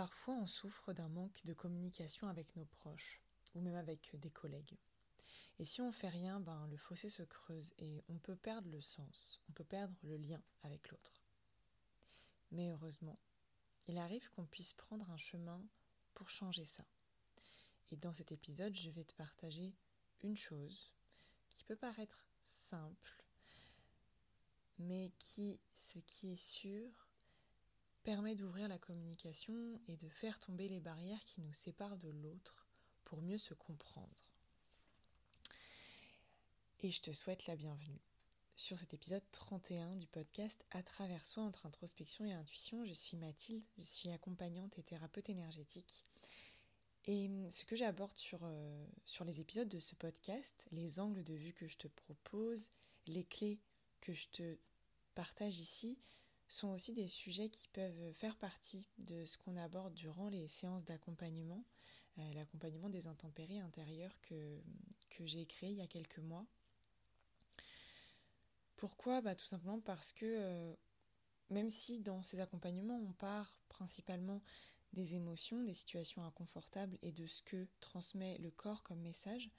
Parfois, on souffre d'un manque de communication avec nos proches ou même avec des collègues. Et si on fait rien, ben, le fossé se creuse et on peut perdre le sens, on peut perdre le lien avec l'autre. Mais heureusement, il arrive qu'on puisse prendre un chemin pour changer ça. Et dans cet épisode, je vais te partager une chose qui peut paraître simple, mais qui, ce qui est sûr, permet d'ouvrir la communication et de faire tomber les barrières qui nous séparent de l'autre pour mieux se comprendre. Et je te souhaite la bienvenue. Sur cet épisode 31 du podcast À travers soi entre introspection et intuition, je suis Mathilde, je suis accompagnante et thérapeute énergétique. Et ce que j'aborde sur, euh, sur les épisodes de ce podcast, les angles de vue que je te propose, les clés que je te partage ici, sont aussi des sujets qui peuvent faire partie de ce qu'on aborde durant les séances d'accompagnement, euh, l'accompagnement des intempéries intérieures que, j'ai créé il y a quelques mois. Pourquoi? Bah, Tout simplement parce que euh, même si dans ces accompagnements on part principalement des émotions, des situations inconfortables et de ce que transmet le corps comme message,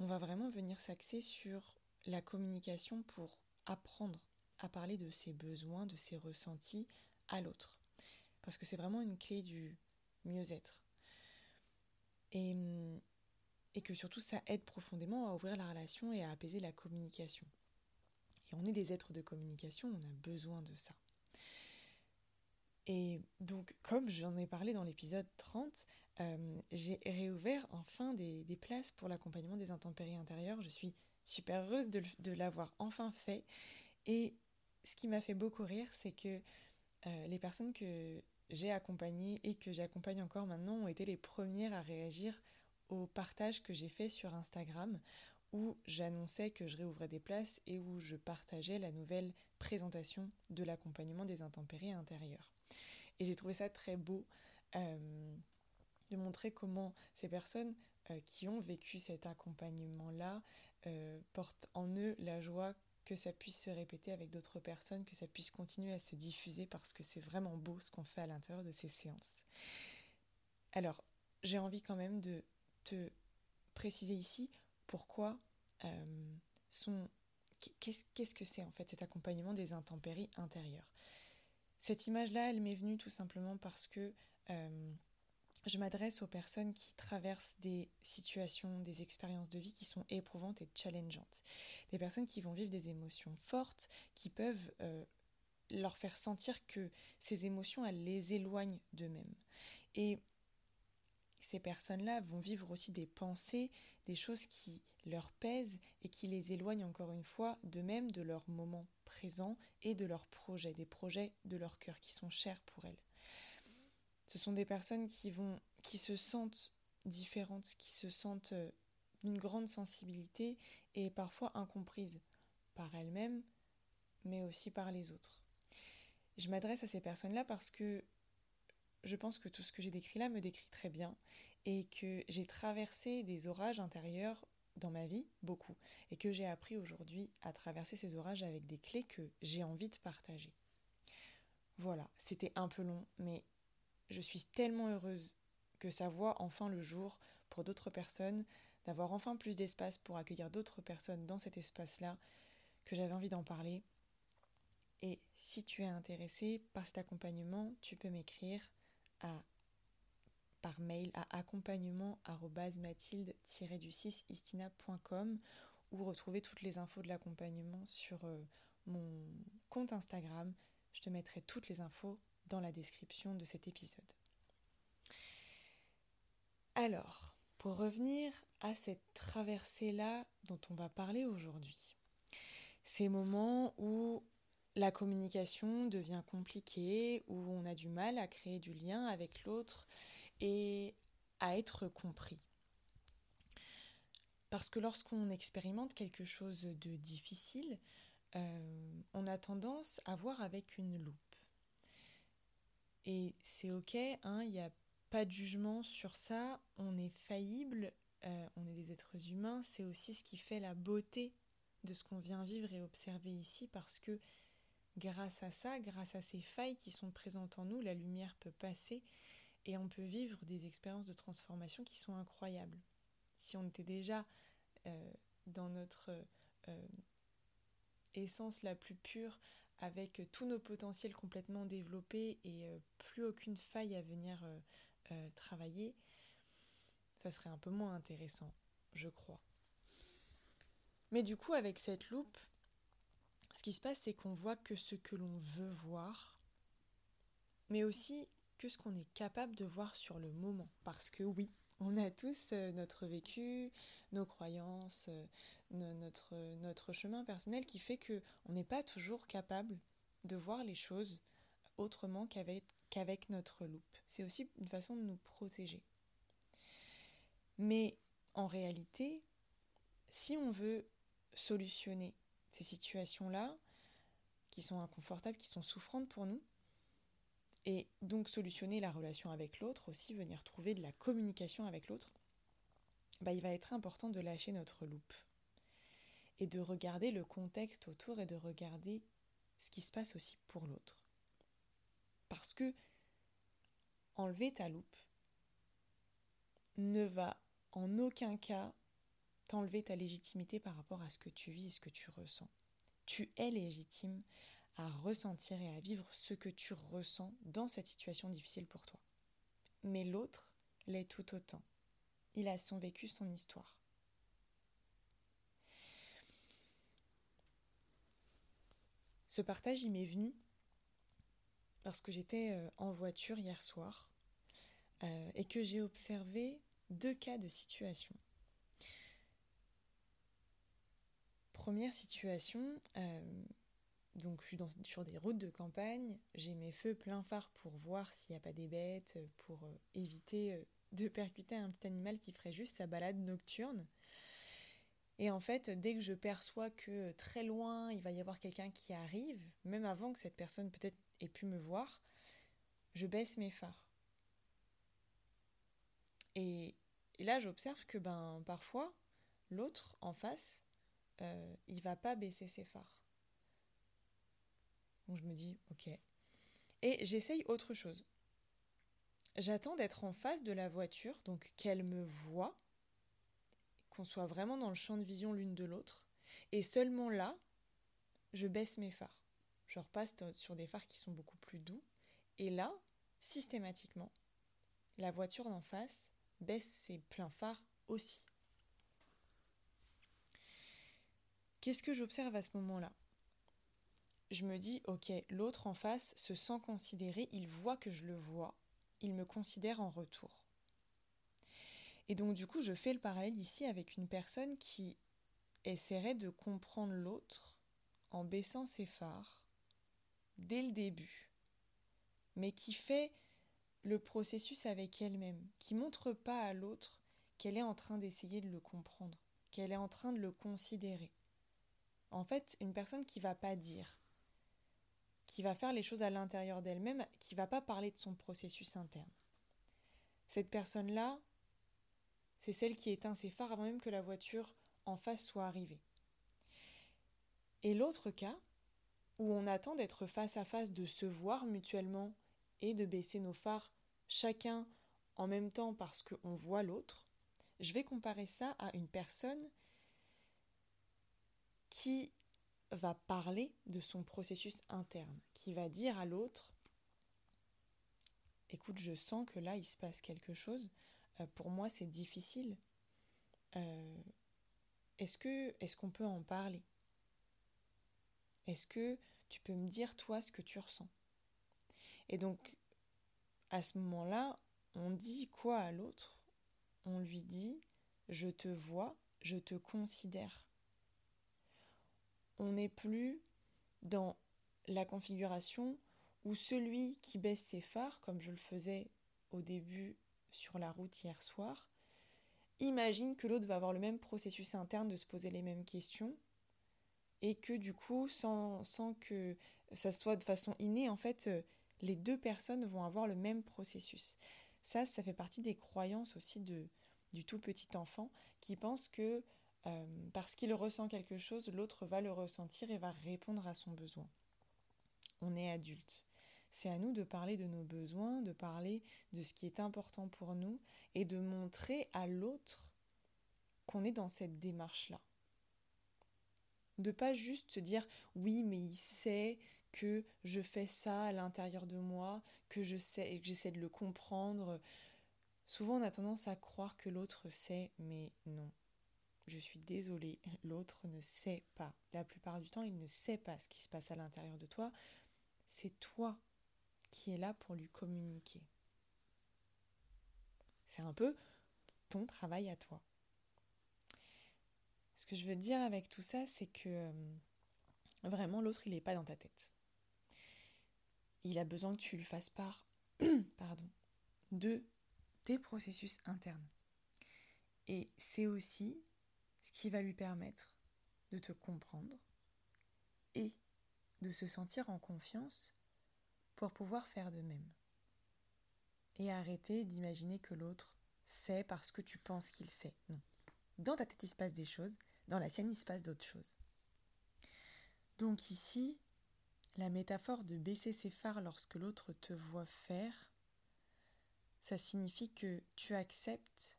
on va vraiment venir s'axer sur la communication pour apprendre à parler de ses besoins, de ses ressentis à l'autre. Parce que c'est vraiment une clé du mieux-être. Et, et que surtout ça aide profondément à ouvrir la relation et à apaiser la communication. Et on est des êtres de communication, on a besoin de ça. Et donc, comme j'en ai parlé dans l'épisode 30, euh, j'ai réouvert enfin des, des places pour l'accompagnement des intempéries intérieures. Je suis super heureuse de, de l'avoir enfin fait. Et ce qui m'a fait beaucoup rire, c'est que euh, les personnes que j'ai accompagnées et que j'accompagne encore maintenant ont été les premières à réagir au partage que j'ai fait sur Instagram où j'annonçais que je réouvrais des places et où je partageais la nouvelle présentation de l'accompagnement des intempéries intérieures. Et j'ai trouvé ça très beau euh, de montrer comment ces personnes euh, qui ont vécu cet accompagnement-là portent en eux la joie que ça puisse se répéter avec d'autres personnes, que ça puisse continuer à se diffuser parce que c'est vraiment beau ce qu'on fait à l'intérieur de ces séances. Alors, j'ai envie quand même de te préciser ici pourquoi euh, sont... Qu'est-ce que c'est en fait cet accompagnement des intempéries intérieures Cette image-là, elle m'est venue tout simplement parce que... Euh, je m'adresse aux personnes qui traversent des situations, des expériences de vie qui sont éprouvantes et challengeantes. Des personnes qui vont vivre des émotions fortes, qui peuvent euh, leur faire sentir que ces émotions, elles les éloignent d'eux-mêmes. Et ces personnes-là vont vivre aussi des pensées, des choses qui leur pèsent et qui les éloignent encore une fois d'eux-mêmes, de leur moment présent et de leurs projets, des projets de leur cœur qui sont chers pour elles. Ce sont des personnes qui vont qui se sentent différentes, qui se sentent euh, d'une grande sensibilité et parfois incomprises par elles-mêmes, mais aussi par les autres. Je m'adresse à ces personnes-là parce que je pense que tout ce que j'ai décrit là me décrit très bien et que j'ai traversé des orages intérieurs dans ma vie, beaucoup, et que j'ai appris aujourd'hui à traverser ces orages avec des clés que j'ai envie de partager. Voilà, c'était un peu long, mais je suis tellement heureuse que ça voit enfin le jour pour d'autres personnes, d'avoir enfin plus d'espace pour accueillir d'autres personnes dans cet espace-là, que j'avais envie d'en parler. Et si tu es intéressé par cet accompagnement, tu peux m'écrire par mail à accompagnement-mathilde-du6istina.com ou retrouver toutes les infos de l'accompagnement sur euh, mon compte Instagram. Je te mettrai toutes les infos dans la description de cet épisode. Alors, pour revenir à cette traversée-là dont on va parler aujourd'hui, ces moments où la communication devient compliquée, où on a du mal à créer du lien avec l'autre et à être compris. Parce que lorsqu'on expérimente quelque chose de difficile, euh, on a tendance à voir avec une loupe. Et c'est ok, hein, il n'y a pas de jugement sur ça, on est faillible, euh, on est des êtres humains, c'est aussi ce qui fait la beauté de ce qu'on vient vivre et observer ici parce que grâce à ça, grâce à ces failles qui sont présentes en nous, la lumière peut passer et on peut vivre des expériences de transformation qui sont incroyables. Si on était déjà euh, dans notre euh, essence la plus pure, avec tous nos potentiels complètement développés et euh, plus aucune faille à venir travailler, ça serait un peu moins intéressant, je crois. Mais du coup, avec cette loupe, ce qui se passe, c'est qu'on voit que ce que l'on veut voir, mais aussi que ce qu'on est capable de voir sur le moment. Parce que oui, on a tous euh, notre vécu, nos croyances, euh, notre, notre chemin personnel qui fait que on n'est pas toujours capable de voir les choses autrement qu'avec, qu'avec notre loupe. C'est aussi une façon de nous protéger. Mais en réalité, si on veut solutionner ces situations-là, qui sont inconfortables, qui sont souffrantes pour nous, et donc solutionner la relation avec l'autre, aussi venir trouver de la communication avec l'autre, bah, il va être important de lâcher notre loupe et de regarder le contexte autour et de regarder ce qui se passe aussi pour l'autre. Parce que enlever ta loupe ne va en aucun cas t'enlever ta légitimité par rapport à ce que tu vis et ce que tu ressens. Tu es légitime à ressentir et à vivre ce que tu ressens dans cette situation difficile pour toi. Mais l'autre l'est tout autant. Il a son vécu, son histoire. Ce partage, il m'est venu parce que j'étais euh, en voiture hier soir euh, et que j'ai observé deux cas de situation. Première situation, euh, donc je suis sur des routes de campagne, j'ai mes feux plein phare pour voir s'il n'y a pas des bêtes, pour éviter de percuter un petit animal qui ferait juste sa balade nocturne. Et en fait, dès que je perçois que très loin, il va y avoir quelqu'un qui arrive, même avant que cette personne peut-être ait pu me voir, je baisse mes phares. Et, et là, j'observe que ben parfois, l'autre en face, euh, il va pas baisser ses phares. Donc je me dis, ok. Et j'essaye autre chose. J'attends d'être en face de la voiture, donc qu'elle me voit, qu'on soit vraiment dans le champ de vision l'une de l'autre. Et seulement là, je baisse mes phares. Je repasse sur des phares qui sont beaucoup plus doux. Et là, systématiquement, la voiture d'en face baisse ses pleins phares aussi. Qu'est-ce que j'observe à ce moment-là? Je me dis, ok, l'autre en face se sent considéré, il voit que je le vois, il me considère en retour. Et donc du coup, je fais le parallèle ici avec une personne qui essaierait de comprendre l'autre en baissant ses phares dès le début, mais qui fait le processus avec elle-même, qui montre pas à l'autre qu'elle est en train d'essayer de le comprendre, qu'elle est en train de le considérer. En fait, une personne qui va pas dire, qui va faire les choses à l'intérieur d'elle-même, qui va pas parler de son processus interne. Cette personne-là, c'est celle qui éteint ses phares avant même que la voiture en face soit arrivée. Et l'autre cas, où on attend d'être face à face, de se voir mutuellement et de baisser nos phares chacun en même temps parce qu'on voit l'autre, je vais comparer ça à une personne qui va parler de son processus interne, qui va dire à l'autre Écoute, je sens que là, il se passe quelque chose. Euh, pour moi, c'est difficile. Euh, est-ce que est-ce qu'on peut en parler? Est-ce que tu peux me dire toi ce que tu ressens? Et donc, à ce moment-là, on dit quoi à l'autre? On lui dit Je te vois, je te considère. On n'est plus dans la configuration où celui qui baisse ses phares, comme je le faisais au début sur la route hier soir, imagine que l'autre va avoir le même processus interne de se poser les mêmes questions et que du coup, sans, sans que ça soit de façon innée, en fait, euh, les deux personnes vont avoir le même processus. Ça, ça fait partie des croyances aussi de, du tout petit enfant qui pense que euh, parce qu'il ressent quelque chose, l'autre va le ressentir et va répondre à son besoin. On est adulte. C'est à nous de parler de nos besoins, de parler de ce qui est important pour nous et de montrer à l'autre qu'on est dans cette démarche-là. De pas juste se dire oui, mais il sait que je fais ça à l'intérieur de moi, que je sais et que j'essaie de le comprendre. Souvent on a tendance à croire que l'autre sait, mais non. Je suis désolée, l'autre ne sait pas. La plupart du temps, il ne sait pas ce qui se passe à l'intérieur de toi. C'est toi qui es là pour lui communiquer. C'est un peu ton travail à toi. Ce que je veux dire avec tout ça, c'est que euh, vraiment l'autre, il n'est pas dans ta tête. Il a besoin que tu lui fasses part pardon, de tes processus internes. Et c'est aussi ce qui va lui permettre de te comprendre et de se sentir en confiance pour pouvoir faire de même. Et arrêter d'imaginer que l'autre sait parce que tu penses qu'il sait. Non. Dans ta tête, il se passe des choses, dans la sienne, il se passe d'autres choses. Donc ici, la métaphore de baisser ses phares lorsque l'autre te voit faire, ça signifie que tu acceptes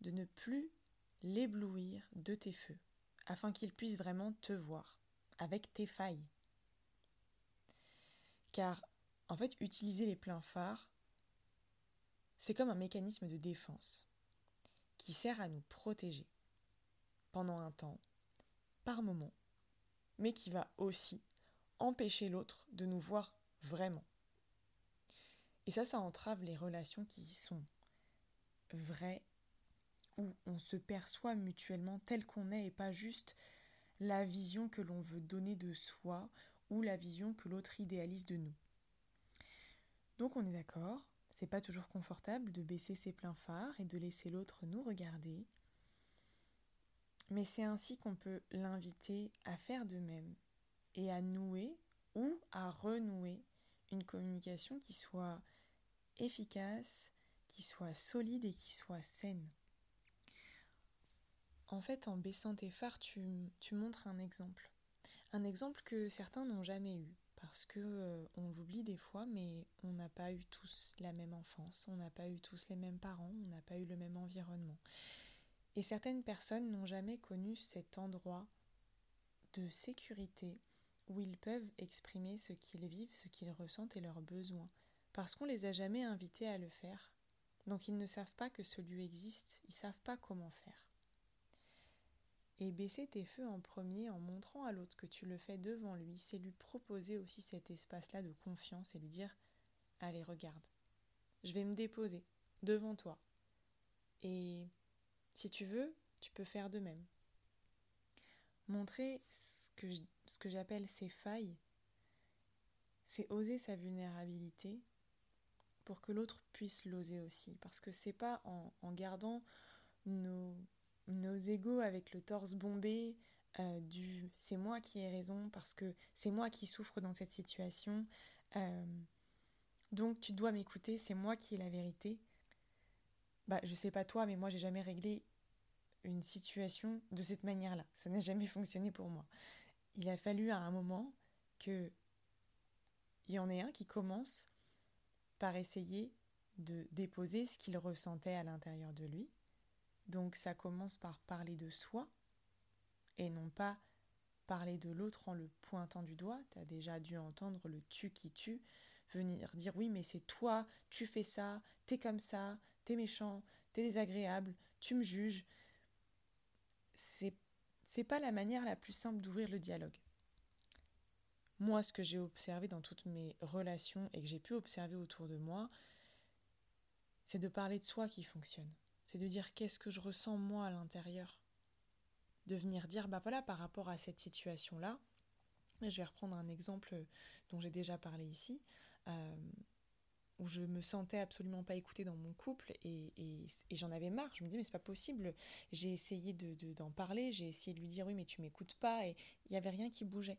de ne plus l'éblouir de tes feux, afin qu'il puisse vraiment te voir, avec tes failles. Car, en fait, utiliser les pleins phares, c'est comme un mécanisme de défense qui sert à nous protéger pendant un temps, par moment, mais qui va aussi empêcher l'autre de nous voir vraiment. Et ça, ça entrave les relations qui sont vraies où on se perçoit mutuellement tel qu'on est et pas juste la vision que l'on veut donner de soi ou la vision que l'autre idéalise de nous. Donc on est d'accord, c'est pas toujours confortable de baisser ses pleins phares et de laisser l'autre nous regarder, mais c'est ainsi qu'on peut l'inviter à faire de même et à nouer ou à renouer une communication qui soit efficace, qui soit solide et qui soit saine. En fait, en baissant tes phares, tu, montres un exemple. Un exemple que certains n'ont jamais eu. Parce que euh, on l'oublie des fois, mais on n'a pas eu tous la même enfance, on n'a pas eu tous les mêmes parents, on n'a pas eu le même environnement. Et certaines personnes n'ont jamais connu cet endroit de sécurité où ils peuvent exprimer ce qu'ils vivent, ce qu'ils ressentent et leurs besoins, parce qu'on les a jamais invités à le faire. Donc ils ne savent pas que ce lieu existe, ils savent pas comment faire et baisser tes feux en premier en montrant à l'autre que tu le fais devant lui, c'est lui proposer aussi cet espace-là de confiance et lui dire Allez, regarde, je vais me déposer devant toi. Et si tu veux, tu peux faire de même. Montrer ce que, j'appelle ses failles, c'est oser sa vulnérabilité pour que l'autre puisse l'oser aussi. Parce que c'est pas en gardant nos, nos égaux avec le torse bombé, euh, du c'est moi qui ai raison parce que c'est moi qui souffre dans cette situation. Euh, donc tu dois m'écouter, c'est moi qui ai la vérité. Bah je sais pas toi, mais moi j'ai jamais réglé une situation de cette manière-là. Ça n'a jamais fonctionné pour moi. Il a fallu à un moment que il y en ait un qui commence par essayer de déposer ce qu'il ressentait à l'intérieur de lui donc ça commence par parler de soi et non pas parler de l'autre en le pointant du doigt. Tu as déjà dû entendre le tu qui tue venir dire oui mais c'est toi, tu fais ça, t'es comme ça, t'es méchant, t'es désagréable, tu me juges. C'est c'est pas la manière la plus simple d'ouvrir le dialogue. Moi, ce que j'ai observé dans toutes mes relations et que j'ai pu observer autour de moi, c'est de parler de soi qui fonctionne c'est de dire qu'est-ce que je ressens moi à l'intérieur. De venir dire, bah voilà, par rapport à cette situation-là, je vais reprendre un exemple dont j'ai déjà parlé ici, euh, où je me sentais absolument pas écoutée dans mon couple et, j'en avais marre. Je me disais, mais c'est pas possible. J'ai essayé d'en de, d'en parler, j'ai essayé de lui dire, oui, mais tu m'écoutes pas, et il n'y avait rien qui bougeait.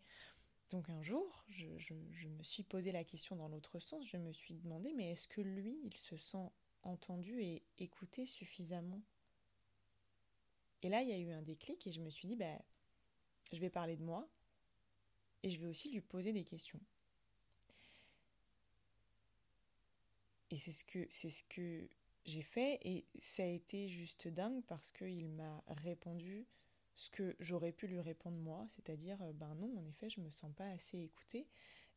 Donc un jour, je, je me suis posé la question dans l'autre sens, je me suis demandé, mais est-ce que lui, il se sent entendu et écouté suffisamment. Et là, il y a eu un déclic et je me suis dit, bah, je vais parler de moi et je vais aussi lui poser des questions. et c'est ce que c'est ce que j'ai fait et ça a été juste dingue parce qu'il m'a répondu ce que j'aurais pu lui répondre moi, c'est-à-dire ben non, en effet, je me sens pas assez écoutée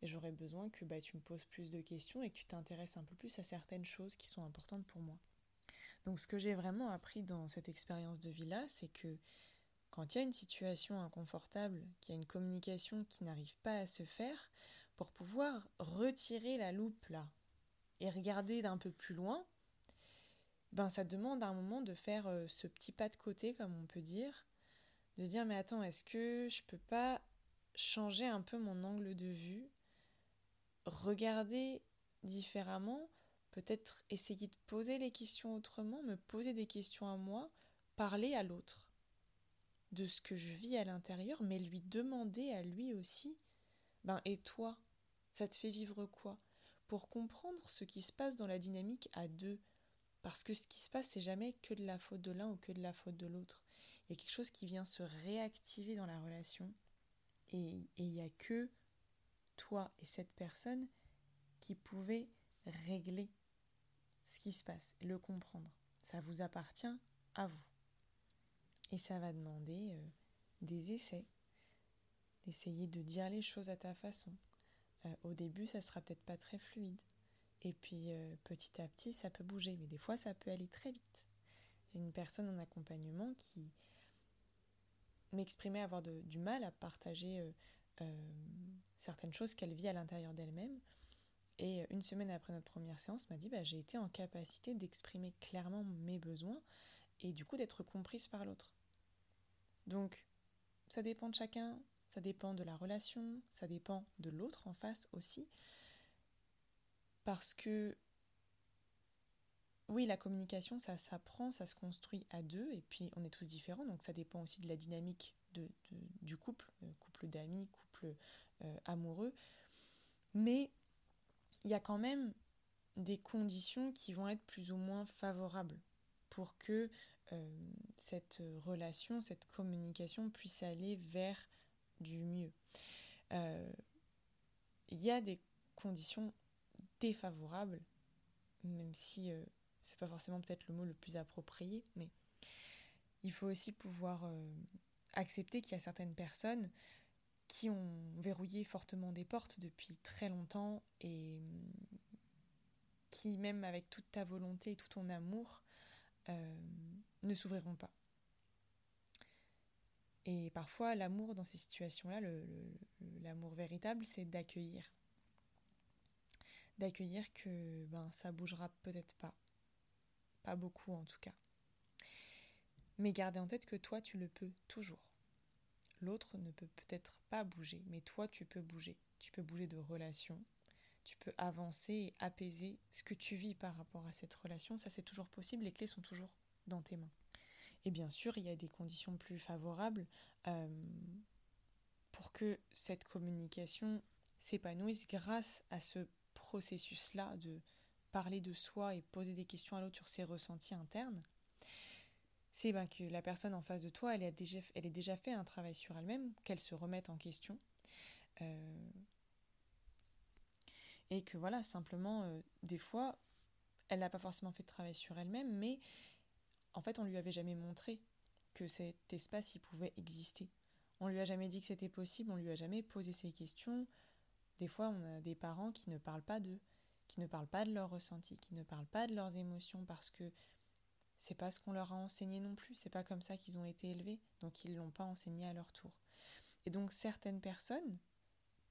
et j'aurais besoin que bah, tu me poses plus de questions et que tu t'intéresses un peu plus à certaines choses qui sont importantes pour moi. Donc ce que j'ai vraiment appris dans cette expérience de vie-là, c'est que quand il y a une situation inconfortable, qu'il y a une communication qui n'arrive pas à se faire, pour pouvoir retirer la loupe là et regarder d'un peu plus loin, ben ça demande à un moment de faire euh, ce petit pas de côté, comme on peut dire, de dire mais attends, est-ce que je peux pas changer un peu mon angle de vue, regarder différemment, peut-être essayer de poser les questions autrement, me poser des questions à moi, parler à l'autre de ce que je vis à l'intérieur, mais lui demander à lui aussi, ben et toi, ça te fait vivre quoi? Pour comprendre ce qui se passe dans la dynamique à deux, parce que ce qui se passe, c'est jamais que de la faute de l'un ou que de la faute de l'autre. Il y a quelque chose qui vient se réactiver dans la relation, et il n'y a que toi et cette personne qui pouvez régler ce qui se passe, le comprendre. Ça vous appartient à vous. Et ça va demander euh, des essais, d'essayer de dire les choses à ta façon. Euh, au début, ça sera peut-être pas très fluide. Et puis euh, petit à petit, ça peut bouger, mais des fois, ça peut aller très vite. J'ai une personne en accompagnement qui m'exprimait avoir du mal à partager certaines choses qu'elle vit à l'intérieur d'elle-même. Et une semaine après notre première séance, m'a dit bah, j'ai été en capacité d'exprimer clairement mes besoins et du coup d'être comprise par l'autre. Donc, ça dépend de chacun, ça dépend de la relation, ça dépend de l'autre en face aussi. Parce que, oui, la communication, ça s'apprend, ça se construit à deux, et puis on est tous différents, donc ça dépend aussi de la dynamique du couple, euh, couple d'amis, couple euh, amoureux. Mais il y a quand même des conditions qui vont être plus ou moins favorables pour que euh, cette relation, cette communication puisse aller vers du mieux. Euh, il y a des conditions défavorables, même si euh, c'est pas forcément peut-être le mot le plus approprié, mais il faut aussi pouvoir accepter qu'il y a certaines personnes qui ont verrouillé fortement des portes depuis très longtemps et qui, même avec toute ta volonté et tout ton amour, ne s'ouvriront pas. Et parfois, l'amour dans ces situations-là, l'amour véritable, c'est d'accueillir. D'accueillir que ben, ça bougera peut-être pas. Pas beaucoup en tout cas. Mais garder en tête que toi, tu le peux toujours. L'autre ne peut peut-être pas bouger, mais toi, tu peux bouger. Tu peux bouger de relation. Tu peux avancer et apaiser ce que tu vis par rapport à cette relation. Ça, c'est toujours possible. Les clés sont toujours dans tes mains. Et bien sûr, il y a des conditions plus favorables euh, pour que cette communication s'épanouisse grâce à ce processus-là de parler de soi et poser des questions à l'autre sur ses ressentis internes. C'est ben, que la personne en face de toi, elle a déjà, déjà fait un travail sur elle-même, qu'elle se remette en question. Euh, et que voilà, simplement, euh, des fois, elle n'a pas forcément fait de travail sur elle-même, mais en fait, on lui avait jamais montré que cet espace y pouvait exister. On lui a jamais dit que c'était possible, on lui a jamais posé ces questions. Des fois, on a des parents qui ne parlent pas d'eux, qui ne parlent pas de leurs ressentis, qui ne parlent pas de leurs émotions parce que c'est pas ce qu'on leur a enseigné non plus, c'est pas comme ça qu'ils ont été élevés, donc ils l'ont pas enseigné à leur tour. Et donc certaines personnes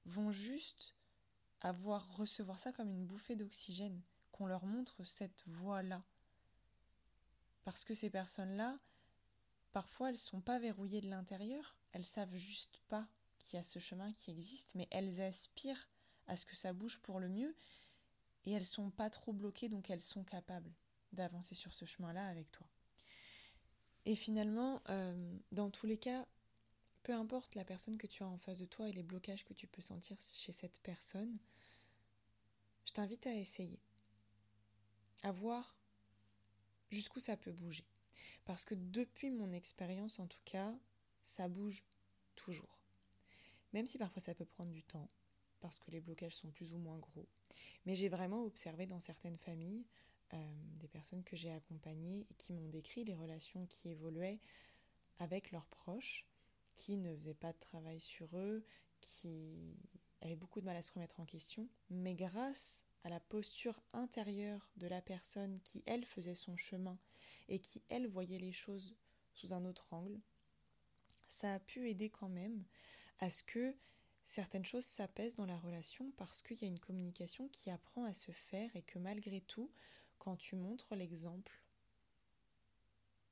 vont juste avoir recevoir ça comme une bouffée d'oxygène, qu'on leur montre cette voie-là, parce que ces personnes-là, parfois, elles sont pas verrouillées de l'intérieur, elles savent juste pas qu'il y a ce chemin qui existe, mais elles aspirent à ce que ça bouge pour le mieux, et elles sont pas trop bloquées, donc elles sont capables d'avancer sur ce chemin-là avec toi. Et finalement, euh, dans tous les cas, peu importe la personne que tu as en face de toi et les blocages que tu peux sentir chez cette personne, je t'invite à essayer, à voir jusqu'où ça peut bouger. Parce que depuis mon expérience, en tout cas, ça bouge toujours. Même si parfois ça peut prendre du temps, parce que les blocages sont plus ou moins gros. Mais j'ai vraiment observé dans certaines familles euh, des personnes que j'ai accompagnées qui m'ont décrit les relations qui évoluaient avec leurs proches, qui ne faisaient pas de travail sur eux, qui avaient beaucoup de mal à se remettre en question, mais grâce à la posture intérieure de la personne qui, elle, faisait son chemin et qui, elle, voyait les choses sous un autre angle, ça a pu aider quand même à ce que certaines choses s'apaisent dans la relation parce qu'il y a une communication qui apprend à se faire et que malgré tout, quand tu montres l'exemple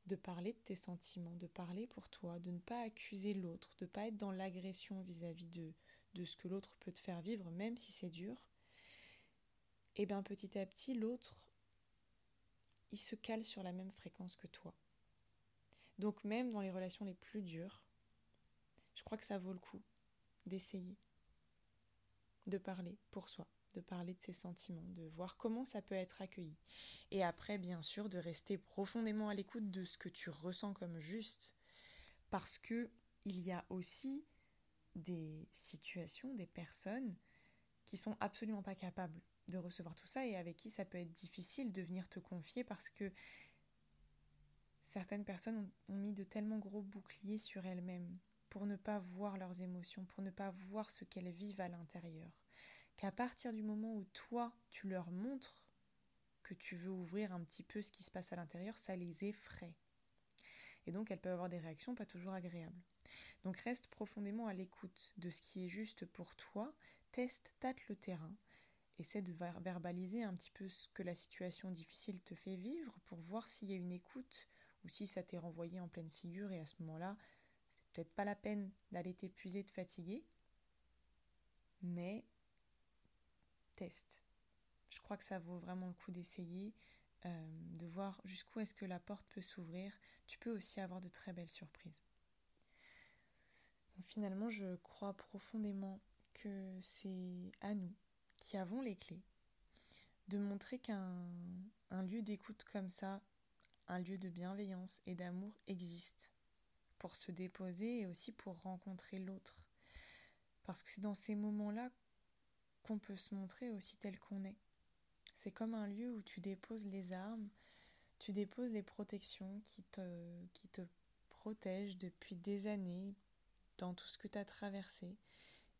de parler de tes sentiments, de parler pour toi, de ne pas accuser l'autre, de ne pas être dans l'agression vis-à-vis de, ce que l'autre peut te faire vivre, même si c'est dur, et eh bien petit à petit, l'autre, il se cale sur la même fréquence que toi. Donc même dans les relations les plus dures, je crois que ça vaut le coup d'essayer de parler pour soi, de parler de ses sentiments, de voir comment ça peut être accueilli. Et après, bien sûr, de rester profondément à l'écoute de ce que tu ressens comme juste, parce que il y a aussi des situations, des personnes qui sont absolument pas capables de recevoir tout ça et avec qui ça peut être difficile de venir te confier parce que certaines personnes ont mis de tellement gros boucliers sur elles-mêmes pour ne pas voir leurs émotions, pour ne pas voir ce qu'elles vivent à l'intérieur. Qu'à partir du moment où toi, tu leur montres que tu veux ouvrir un petit peu ce qui se passe à l'intérieur, ça les effraie. Et donc elles peuvent avoir des réactions pas toujours agréables. Donc reste profondément à l'écoute de ce qui est juste pour toi, teste, tâte le terrain, essaie de verbaliser un petit peu ce que la situation difficile te fait vivre pour voir s'il y a une écoute ou si ça t'est renvoyé en pleine figure et à ce moment-là, c'est peut-être pas la peine d'aller t'épuiser, de fatiguer, mais Je crois que ça vaut vraiment le coup d'essayer, euh, de voir jusqu'où est-ce que la porte peut s'ouvrir. Tu peux aussi avoir de très belles surprises. finalement, je crois profondément que c'est à nous qui avons les clés de montrer qu'un un lieu d'écoute comme ça, un lieu de bienveillance et d'amour existe pour se déposer et aussi pour rencontrer l'autre. Parce que c'est dans ces moments-là qu'on peut se montrer aussi tel qu'on est. C'est comme un lieu où tu déposes les armes, tu déposes les protections qui te, qui te protègent depuis des années dans tout ce que tu as traversé.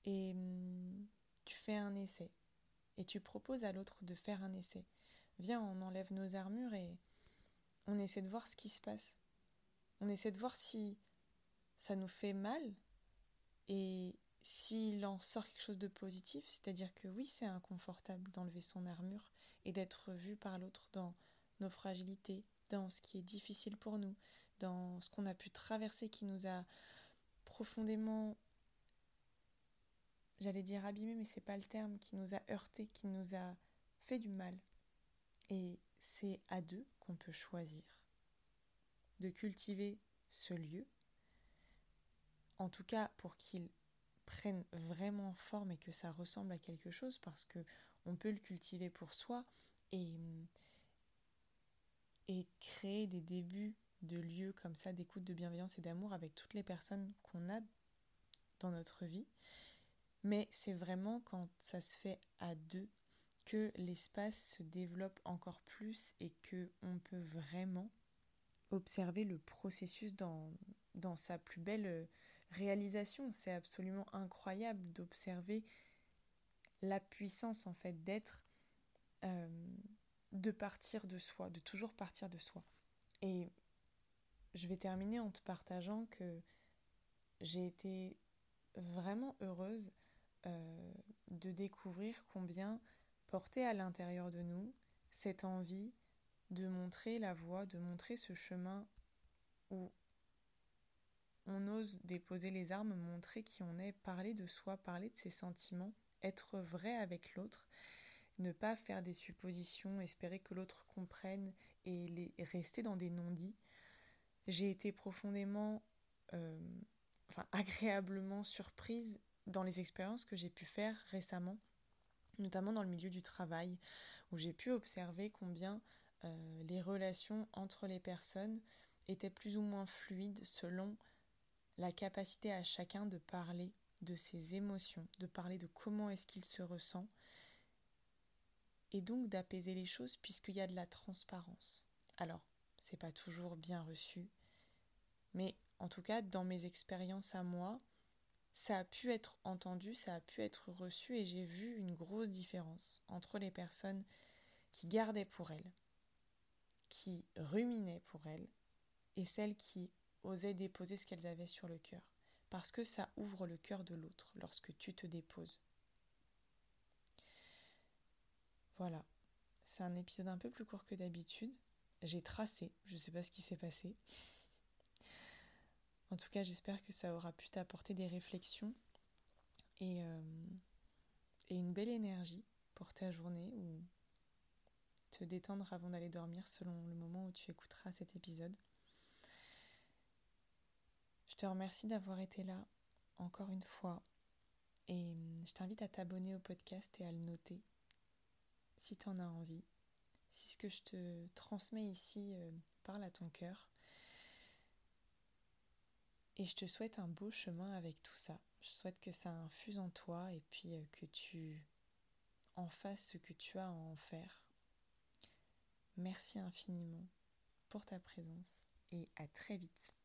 Et hum, tu fais un essai. Et tu proposes à l'autre de faire un essai. Viens, on enlève nos armures et on essaie de voir ce qui se passe. On essaie de voir si ça nous fait mal et s'il en sort quelque chose de positif, c'est-à-dire que oui, c'est inconfortable d'enlever son armure et d'être vu par l'autre dans nos fragilités, dans ce qui est difficile pour nous, dans ce qu'on a pu traverser qui nous a profondément j'allais dire abîmé mais c'est pas le terme qui nous a heurté, qui nous a fait du mal. Et c'est à deux qu'on peut choisir de cultiver ce lieu en tout cas pour qu'il prenne vraiment forme et que ça ressemble à quelque chose parce que on peut le cultiver pour soi et, et créer des débuts de lieux comme ça d'écoute, de bienveillance et d'amour avec toutes les personnes qu'on a dans notre vie. Mais c'est vraiment quand ça se fait à deux que l'espace se développe encore plus et que on peut vraiment observer le processus dans, dans sa plus belle réalisation. C'est absolument incroyable d'observer la puissance en fait d'être, euh, de partir de soi, de toujours partir de soi. Et je vais terminer en te partageant que j'ai été vraiment heureuse euh, de découvrir combien porter à l'intérieur de nous cette envie de montrer la voie, de montrer ce chemin où on ose déposer les armes, montrer qui on est, parler de soi, parler de ses sentiments, être vrai avec l'autre, ne pas faire des suppositions, espérer que l'autre comprenne et les, rester dans des non-dits. J'ai été profondément, euh, enfin agréablement surprise dans les expériences que j'ai pu faire récemment, notamment dans le milieu du travail, où j'ai pu observer combien euh, les relations entre les personnes étaient plus ou moins fluides selon la capacité à chacun de parler de ses émotions, de parler de comment est-ce qu'il se ressent, et donc d'apaiser les choses puisqu'il y a de la transparence. Alors, c'est pas toujours bien reçu, mais en tout cas, dans mes expériences à moi, ça a pu être entendu, ça a pu être reçu et j'ai vu une grosse différence entre les personnes qui gardaient pour elles, qui ruminaient pour elles, et celles qui osaient déposer ce qu'elles avaient sur le cœur. Parce que ça ouvre le cœur de l'autre lorsque tu te déposes. Voilà, c'est un épisode un peu plus court que d'habitude. J'ai tracé, je ne sais pas ce qui s'est passé. En tout cas, j'espère que ça aura pu t'apporter des réflexions et, euh, et, une belle énergie pour ta journée ou te détendre avant d'aller dormir selon le moment où tu écouteras cet épisode. Te remercie d'avoir été là encore une fois et je t'invite à t'abonner au podcast et à le noter si tu en as envie. Si ce que je te transmets ici euh, parle à ton cœur, et je te souhaite un beau chemin avec tout ça. Je souhaite que ça infuse en toi et puis euh, que tu en fasses ce que tu as à en faire. Merci infiniment pour ta présence et à très vite